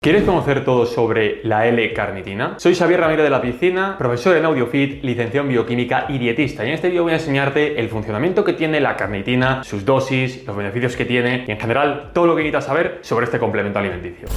¿Quieres conocer todo sobre la L-carnitina? Soy Xavier Ramírez de la Piscina, profesor en AudioFit, licenciado en bioquímica y dietista. Y en este vídeo voy a enseñarte el funcionamiento que tiene la carnitina, sus dosis, los beneficios que tiene y en general todo lo que necesitas saber sobre este complemento alimenticio.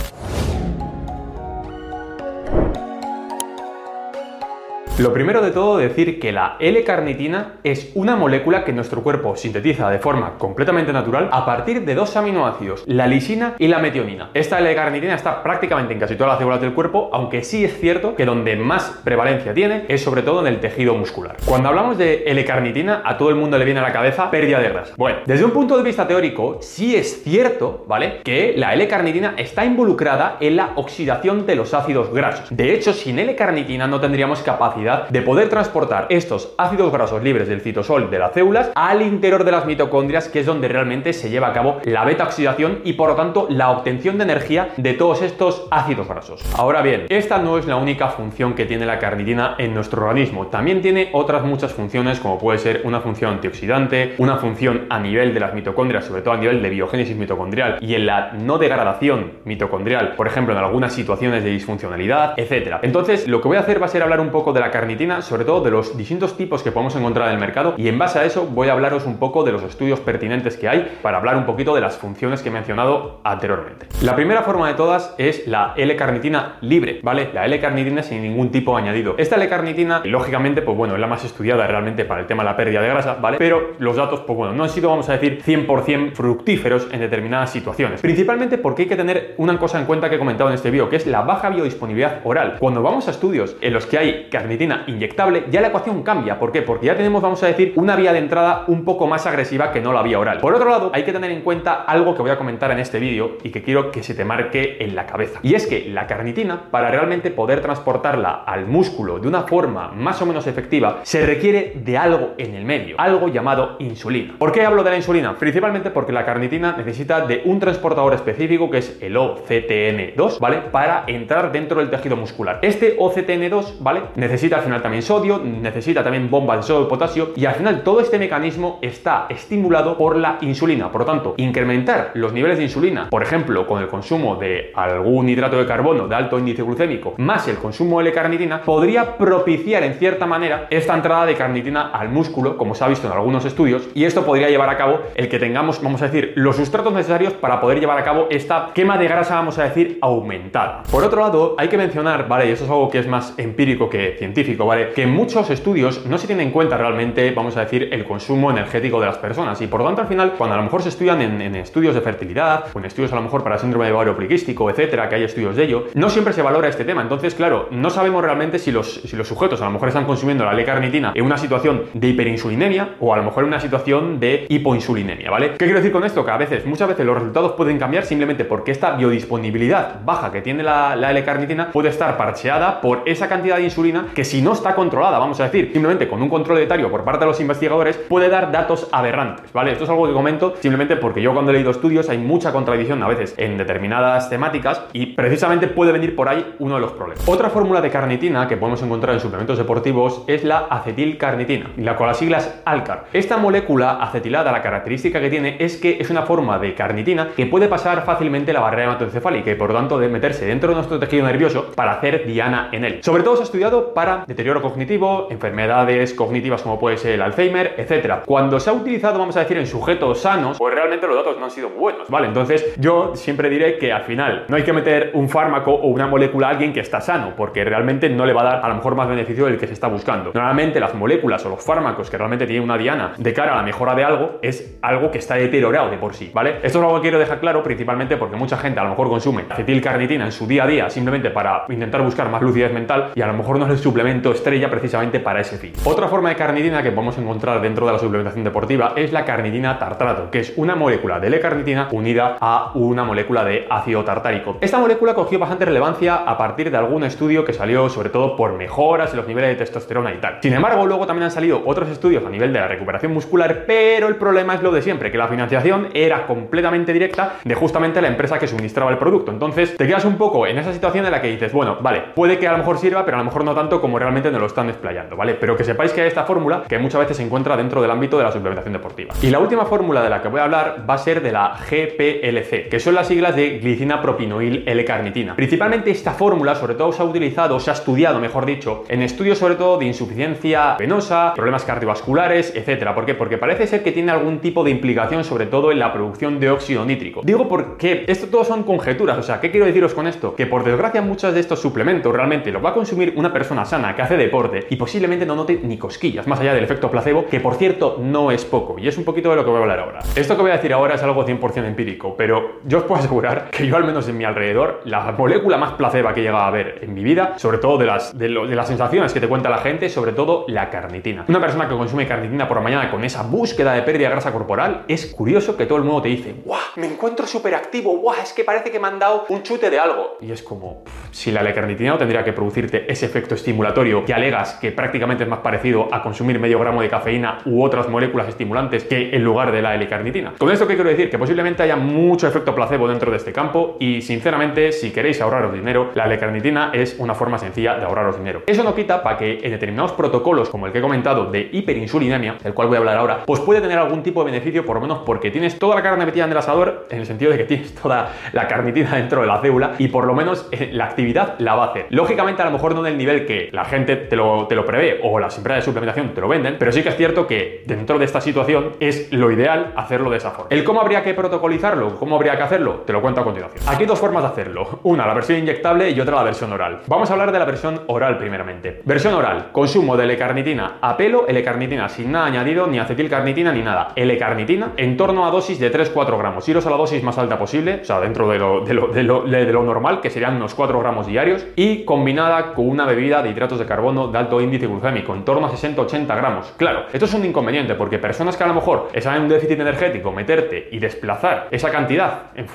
Lo primero de todo decir que la L-carnitina es una molécula que nuestro cuerpo sintetiza de forma completamente natural a partir de dos aminoácidos, la lisina y la metionina. Esta L-carnitina está prácticamente en casi todas las células del cuerpo, aunque sí es cierto que donde más prevalencia tiene es sobre todo en el tejido muscular. Cuando hablamos de L-carnitina, a todo el mundo le viene a la cabeza pérdida de grasa. Bueno, desde un punto de vista teórico, sí es cierto, ¿vale? Que la L-carnitina está involucrada en la oxidación de los ácidos grasos. De hecho, sin L-carnitina no tendríamos capacidad de poder transportar estos ácidos grasos libres del citosol de las células al interior de las mitocondrias, que es donde realmente se lleva a cabo la beta oxidación y por lo tanto la obtención de energía de todos estos ácidos grasos. Ahora bien, esta no es la única función que tiene la carnitina en nuestro organismo. También tiene otras muchas funciones, como puede ser una función antioxidante, una función a nivel de las mitocondrias, sobre todo a nivel de biogénesis mitocondrial y en la no degradación mitocondrial, por ejemplo, en algunas situaciones de disfuncionalidad, etc. Entonces, lo que voy a hacer va a ser hablar un poco de la carnitina, sobre todo de los distintos tipos que podemos encontrar en el mercado y en base a eso voy a hablaros un poco de los estudios pertinentes que hay para hablar un poquito de las funciones que he mencionado anteriormente. La primera forma de todas es la L-carnitina libre, ¿vale? La L-carnitina sin ningún tipo añadido. Esta L-carnitina, lógicamente, pues bueno, es la más estudiada realmente para el tema de la pérdida de grasa, ¿vale? Pero los datos, pues bueno, no han sido, vamos a decir, 100% fructíferos en determinadas situaciones. Principalmente porque hay que tener una cosa en cuenta que he comentado en este vídeo, que es la baja biodisponibilidad oral. Cuando vamos a estudios en los que hay carnitina inyectable, ya la ecuación cambia. ¿Por qué? Porque ya tenemos, vamos a decir, una vía de entrada un poco más agresiva que no la vía oral. Por otro lado, hay que tener en cuenta algo que voy a comentar en este vídeo y que quiero que se te marque en la cabeza. Y es que la carnitina, para realmente poder transportarla al músculo de una forma más o menos efectiva, se requiere de algo en el medio, algo llamado insulina. ¿Por qué hablo de la insulina? Principalmente porque la carnitina necesita de un transportador específico que es el OCTN2, ¿vale? Para entrar dentro del tejido muscular. Este OCTN2, ¿vale? Necesita al final también sodio, necesita también bombas de sodio y potasio y al final todo este mecanismo está estimulado por la insulina. Por lo tanto, incrementar los niveles de insulina, por ejemplo, con el consumo de algún hidrato de carbono de alto índice glucémico más el consumo de L-carnitina, podría propiciar en cierta manera esta entrada de carnitina al músculo, como se ha visto en algunos estudios, y esto podría llevar a cabo el que tengamos, vamos a decir, los sustratos necesarios para poder llevar a cabo esta quema de grasa, vamos a decir, aumentada. Por otro lado, hay que mencionar, ¿vale? Y eso es algo que es más empírico que científico, Que en muchos estudios no se tiene en cuenta realmente, vamos a decir, el consumo energético de las personas. Y por lo tanto, al final, cuando a lo mejor se estudian en, estudios de fertilidad, o en estudios a lo mejor para síndrome de ovario poliquístico, etcétera, que hay estudios de ello, no siempre se valora este tema. Entonces, claro, no sabemos realmente si los, si los sujetos a lo mejor están consumiendo la L-carnitina en una situación de hiperinsulinemia o a lo mejor en una situación de hipoinsulinemia, ¿vale? ¿Qué quiero decir con esto? Que a veces, muchas veces los resultados pueden cambiar simplemente porque esta biodisponibilidad baja que tiene la, la L-carnitina puede estar parcheada por esa cantidad de insulina que si no está controlada, vamos a decir, simplemente con un control etario por parte de los investigadores, puede dar datos aberrantes, ¿vale? Esto es algo que comento simplemente porque yo cuando he leído estudios hay mucha contradicción a veces en determinadas temáticas y precisamente puede venir por ahí uno de los problemas. Otra fórmula de carnitina que podemos encontrar en suplementos deportivos es la acetilcarnitina, la con las siglas ALCAR. Esta molécula acetilada, la característica que tiene es que es una forma de carnitina que puede pasar fácilmente la barrera hematoencefálica y por lo tanto de meterse dentro de nuestro tejido nervioso para hacer diana en él. Sobre todo se ha estudiado para deterioro cognitivo, enfermedades cognitivas como puede ser el Alzheimer, etcétera. Cuando se ha utilizado, vamos a decir, en sujetos sanos, pues realmente los datos no han sido buenos, ¿vale? Entonces yo siempre diré que al final no hay que meter un fármaco o una molécula a alguien que está sano, porque realmente no le va a dar a lo mejor más beneficio del que se está buscando. Normalmente las moléculas o los fármacos que realmente tienen una diana de cara a la mejora de algo es algo que está deteriorado de por sí, ¿vale? Esto es algo que quiero dejar claro principalmente porque mucha gente a lo mejor consume acetilcarnitina en su día a día simplemente para intentar buscar más lucidez mental y a lo mejor no es el estrella precisamente para ese fin. Otra forma de carnitina que podemos encontrar dentro de la suplementación deportiva es la carnitina tartrato, que es una molécula de L-carnitina unida a una molécula de ácido tartárico. Esta molécula cogió bastante relevancia a partir de algún estudio que salió sobre todo por mejoras en los niveles de testosterona y tal. Sin embargo, luego también han salido otros estudios a nivel de la recuperación muscular, pero el problema es lo de siempre, que la financiación era completamente directa de justamente la empresa que suministraba el producto. Entonces te quedas un poco en esa situación en la que dices, bueno, vale, puede que a lo mejor sirva, pero a lo mejor no tanto como realmente nos lo están desplayando, ¿vale? Pero que sepáis que hay esta fórmula que muchas veces se encuentra dentro del ámbito de la suplementación deportiva. Y la última fórmula de la que voy a hablar va a ser de la GPLC, que son las siglas de glicina propinoil L-carnitina. Principalmente esta fórmula, sobre todo, se ha utilizado, se ha estudiado, mejor dicho, en estudios sobre todo de insuficiencia venosa, problemas cardiovasculares, etcétera. ¿Por qué? Porque parece ser que tiene algún tipo de implicación, sobre todo en la producción de óxido nítrico. Digo porque esto todo son conjeturas, o sea, ¿qué quiero deciros con esto? Que por desgracia muchos de estos suplementos realmente los va a consumir una persona sana que hace deporte y posiblemente no note ni cosquillas, más allá del efecto placebo, que por cierto no es poco, y es un poquito de lo que voy a hablar ahora. Esto que voy a decir ahora es algo 100% empírico, pero yo os puedo asegurar que yo al menos en mi alrededor, la molécula más placebo que he llegado a ver en mi vida, sobre todo de las, de, las sensaciones que te cuenta la gente, sobre todo la carnitina. Una persona que consume carnitina por la mañana con esa búsqueda de pérdida de grasa corporal, es curioso que todo el mundo te dice, ¡guau! Me encuentro súper activo, ¡guau! Es que parece que me han dado un chute de algo. Y es como, si la L-carnitina no tendría que producirte ese efecto estimulatorio que alegas que prácticamente es más parecido a consumir medio gramo de cafeína u otras moléculas estimulantes que en lugar de la L-carnitina. Con esto, ¿qué quiero decir? Que posiblemente haya mucho efecto placebo dentro de este campo y, sinceramente, si queréis ahorraros dinero, la L-carnitina es una forma sencilla de ahorraros dinero. Eso no quita para que en determinados protocolos, como el que he comentado de hiperinsulinemia, del cual voy a hablar ahora, pues puede tener algún tipo de beneficio, por lo menos porque tienes toda la carne metida en el asador, en el sentido de que tienes toda la carnitina dentro de la célula y por lo menos eh, la actividad la va a hacer. Lógicamente, a lo mejor no en el nivel que la gente te lo, te lo prevé o las empresas de suplementación te lo venden, pero sí que es cierto que dentro de esta situación es lo ideal hacerlo de esa forma. El cómo habría que protocolizarlo, cómo habría que hacerlo, te lo cuento a continuación. Aquí hay dos formas de hacerlo. Una, la versión inyectable y otra, la versión oral. Vamos a hablar de la versión oral primeramente. Versión oral, consumo de L-carnitina a pelo, L-carnitina sin nada añadido, ni acetilcarnitina ni nada. L-carnitina en torno a dosis de 3-4 gramos. Iros a la dosis más alta posible, o sea, dentro de lo, de lo, de lo, de lo normal, que serían unos 4 gramos diarios, y combinada con una bebida de hidratos de carbono de alto índice glucémico, en torno a 60-80 gramos. Claro, esto es un inconveniente porque personas que a lo mejor están en un déficit energético, meterte y desplazar esa cantidad, en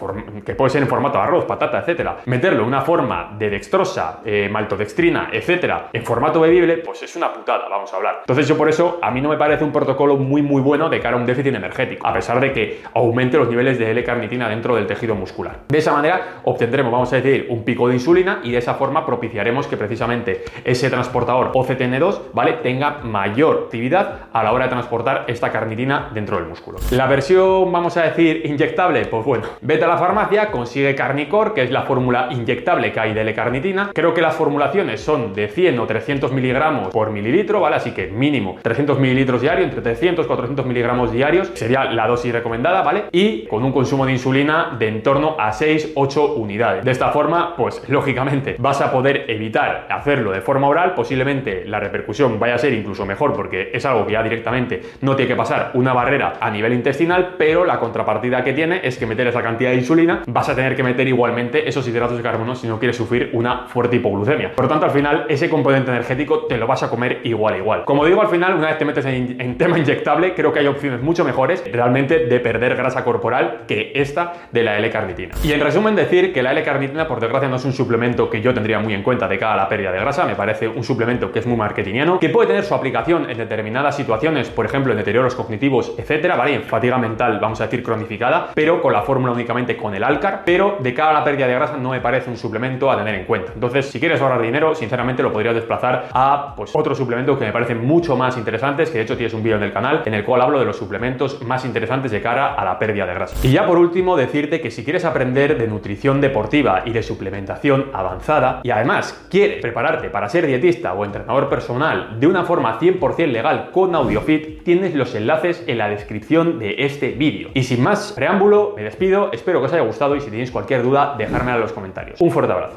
que puede ser en formato de arroz, patata, etcétera, meterlo en una forma de dextrosa, eh, maltodextrina, etcétera, en formato bebible, pues es una putada, vamos a hablar. Entonces yo por eso, a mí no me parece un protocolo muy muy bueno de cara a un déficit energético, a pesar de que aumente los niveles de L-carnitina dentro del tejido muscular. De esa manera obtendremos, vamos a decir, un pico de insulina y de esa forma propiciaremos que precisamente ese transportador OCTN2, ¿vale? Tenga mayor actividad a la hora de transportar esta carnitina dentro del músculo. La versión, vamos a decir, inyectable, pues bueno, vete a la farmacia, consigue Carnicor, que es la fórmula inyectable que hay de L-carnitina. Creo que las formulaciones son de 100 o 300 miligramos por mililitro, ¿vale? Así que mínimo 300 mililitros diario, entre 300 y 400 miligramos diarios sería la dosis recomendada, ¿vale? Y con un consumo de insulina de en torno a 6-8 unidades. De esta forma, pues lógicamente vas a poder evitar hacerlo de forma oral, posiblemente la repercusión vaya a ser incluso mejor porque es algo que ya directamente no tiene que pasar una barrera a nivel intestinal, pero la contrapartida que tiene es que meter esa cantidad de insulina vas a tener que meter igualmente esos hidratos de carbono si no quieres sufrir una fuerte hipoglucemia. Por lo tanto, al final ese componente energético te lo vas a comer igual igual. Como digo, al final, una vez te metes en, en tema inyectable, creo que hay opciones mucho mejores realmente de perder grasa corporal que esta de la L-carnitina. Y en resumen, decir que la L-carnitina, por desgracia, no es un suplemento que yo tendría muy en cuenta de cara a la pérdida de grasa, me parece un suplemento que es muy marketingiano, que puede tener su aplicación en determinadas situaciones, por ejemplo, en deterioros cognitivos, etcétera, ¿vale? En fatiga mental, vamos a decir, cronificada, pero con la fórmula únicamente con el Alcar, pero de cara a la pérdida de grasa no me parece un suplemento a tener en cuenta. Entonces, si quieres ahorrar dinero, sinceramente lo podrías desplazar a pues otros suplementos que me parecen mucho más interesantes, que de hecho tienes un vídeo en el canal en el cual hablo de los suplementos más interesantes de cara a la pérdida de grasa. Y ya por último, decirte que si quieres aprender de nutrición deportiva y de suplementación avanzada y además quieres prepararte para ser dietista o entrenador personal de una forma 100% legal con AudioFit, tienes los enlaces en la descripción de este vídeo. Y sin más preámbulo, me despido, espero que os haya gustado y si tenéis cualquier duda, dejármela en los comentarios. Un fuerte abrazo.